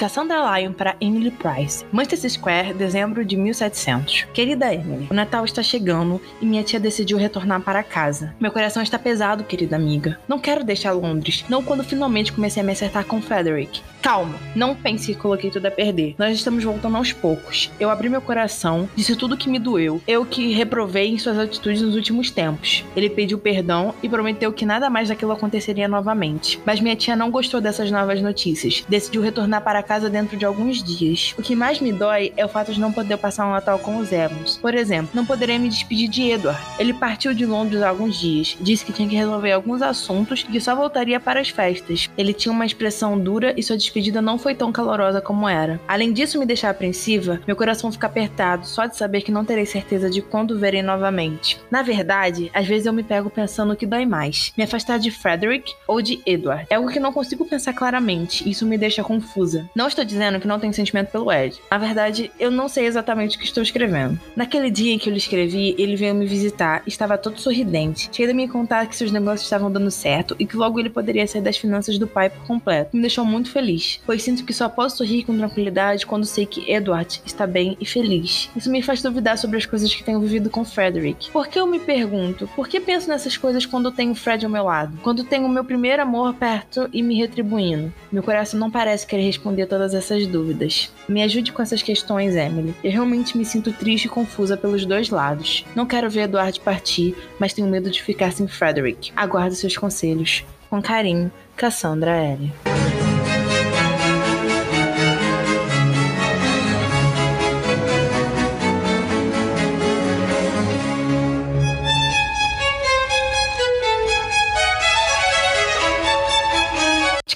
Cassandra Lyon para Emily Price. Manchester Square, dezembro de 1700. Querida Emily, o Natal está chegando e minha tia decidiu retornar para casa. Meu coração está pesado, querida amiga. Não quero deixar Londres, não quando finalmente comecei a me acertar com Frederick. Calma, não pense que coloquei tudo a perder. Nós estamos voltando aos poucos. Eu abri meu coração, disse tudo que me doeu, eu que reprovei em suas atitudes nos últimos tempos. Ele pediu perdão e prometeu que nada mais daquilo aconteceria novamente. Mas minha tia não gostou dessas novas notícias. Decidiu retornar para casa dentro de alguns dias. O que mais me dói é o fato de não poder passar um Natal com os Evans. Por exemplo, não poderei me despedir de Edward. Ele partiu de Londres há alguns dias, disse que tinha que resolver alguns assuntos e que só voltaria para as festas. Ele tinha uma expressão dura e sua despedida não foi tão calorosa como era. Além disso me deixar apreensiva, meu coração fica apertado só de saber que não terei certeza de quando verei novamente. Na verdade, às vezes eu me pego pensando o que dói mais: me afastar de Frederick ou de Edward. É algo que não consigo pensar claramente, e isso me deixa confusa. Não estou dizendo que não tenho sentimento pelo Ed. Na verdade, eu não sei exatamente o que estou escrevendo. Naquele dia em que eu lhe escrevi, ele veio me visitar, estava todo sorridente, cheio de me contar que seus negócios estavam dando certo e que logo ele poderia sair das finanças do pai por completo. Me deixou muito feliz, pois sinto que só posso sorrir com tranquilidade quando sei que Edward está bem e feliz. Isso me faz duvidar sobre as coisas que tenho vivido com Frederick. Por que eu me pergunto? Por que penso nessas coisas quando tenho Fred ao meu lado? Quando tenho o meu primeiro amor perto e me retribuindo? Meu coração não parece querer responder todas essas dúvidas. Me ajude com essas questões, Emily. Eu realmente me sinto triste e confusa pelos dois lados. Não quero ver Edward partir, mas tenho medo de ficar sem Frederick. Aguardo seus conselhos. Com carinho, Cassandra L.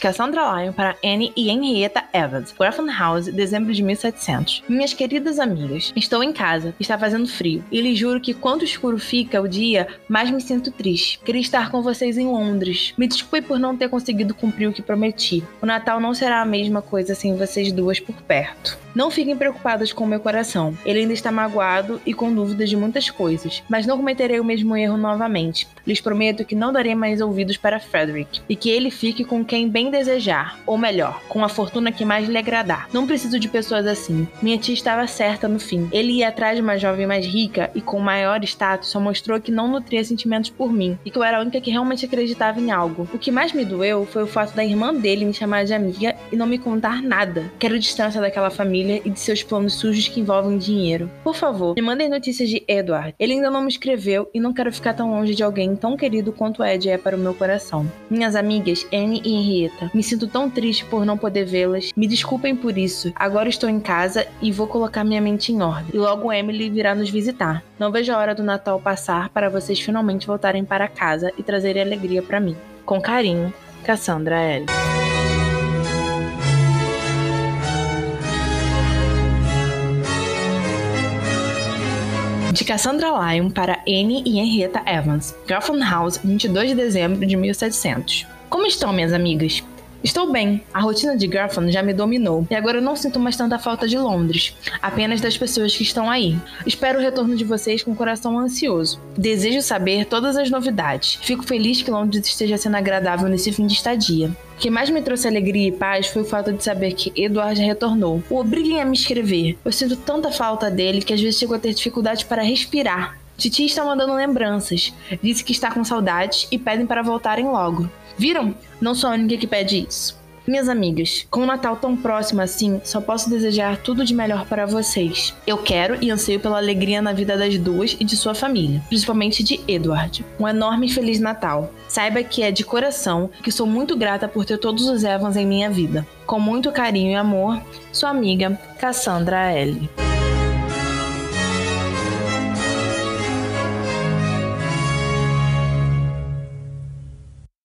Cassandra Lyon para Anne e Henrietta Evans, Grafton House, dezembro de 1700. Minhas queridas amigas, estou em casa, está fazendo frio, e lhe juro que quanto escuro fica o dia, mais me sinto triste. Queria estar com vocês em Londres. Me desculpe por não ter conseguido cumprir o que prometi. O Natal não será a mesma coisa sem vocês duas por perto. Não fiquem preocupadas com meu coração. Ele ainda está magoado e com dúvidas de muitas coisas, mas não cometerei o mesmo erro novamente. Lhes prometo que não darei mais ouvidos para Frederick e que ele fique com quem bem desejar, ou melhor, com a fortuna que mais lhe agradar. Não preciso de pessoas assim. Minha tia estava certa no fim. Ele ia atrás de uma jovem mais rica e com maior status só mostrou que não nutria sentimentos por mim e que eu era a única que realmente acreditava em algo. O que mais me doeu foi o fato da irmã dele me chamar de amiga e não me contar nada. Quero distância daquela família família e de seus planos sujos que envolvem dinheiro. Por favor, me mandem notícias de Edward. Ele ainda não me escreveu e não quero ficar tão longe de alguém tão querido quanto Ed é para o meu coração. Minhas amigas Anne e Henrietta, me sinto tão triste por não poder vê-las. Me desculpem por isso. Agora estou em casa e vou colocar minha mente em ordem. E logo Emily virá nos visitar. Não vejo a hora do Natal passar para vocês finalmente voltarem para casa e trazerem alegria para mim. Com carinho, Cassandra L. de Cassandra Lyon para Anne e Henrietta Evans, Grafton House, 22 de dezembro de 1700. Como estão, minhas amigas? Estou bem. A rotina de Grafton já me dominou e agora eu não sinto mais tanta falta de Londres, apenas das pessoas que estão aí. Espero o retorno de vocês com o coração ansioso. Desejo saber todas as novidades. Fico feliz que Londres esteja sendo agradável nesse fim de estadia. O que mais me trouxe alegria e paz foi o fato de saber que Eduardo retornou. O obriguem a me escrever. Eu sinto tanta falta dele que às vezes chego a ter dificuldade para respirar. Titi está mandando lembranças. Disse que está com saudades e pedem para voltarem logo. Viram? Não sou a única que pede isso. Minhas amigas, com o Natal tão próximo assim, só posso desejar tudo de melhor para vocês. Eu quero e anseio pela alegria na vida das duas e de sua família, principalmente de Edward. Um enorme Feliz Natal. Saiba que é de coração que sou muito grata por ter todos os Evans em minha vida. Com muito carinho e amor, sua amiga Cassandra L.